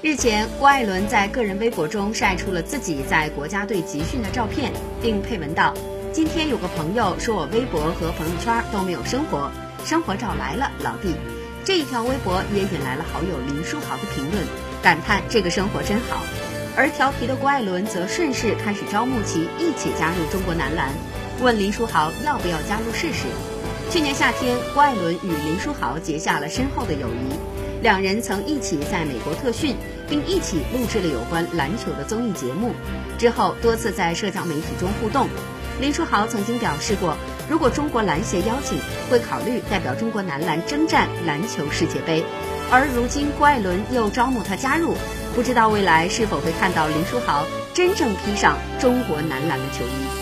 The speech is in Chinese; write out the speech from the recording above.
日前，郭艾伦在个人微博中晒出了自己在国家队集训的照片，并配文道：“今天有个朋友说我微博和朋友圈都没有生活，生活照来了，老弟。”这一条微博也引来了好友林书豪的评论，感叹这个生活真好。而调皮的郭艾伦则顺势开始招募其一起加入中国男篮，问林书豪要不要加入试试。去年夏天，郭艾伦与林书豪结下了深厚的友谊。两人曾一起在美国特训，并一起录制了有关篮球的综艺节目。之后多次在社交媒体中互动。林书豪曾经表示过，如果中国篮协邀请，会考虑代表中国男篮征战篮球世界杯。而如今郭艾伦又招募他加入，不知道未来是否会看到林书豪真正披上中国男篮的球衣。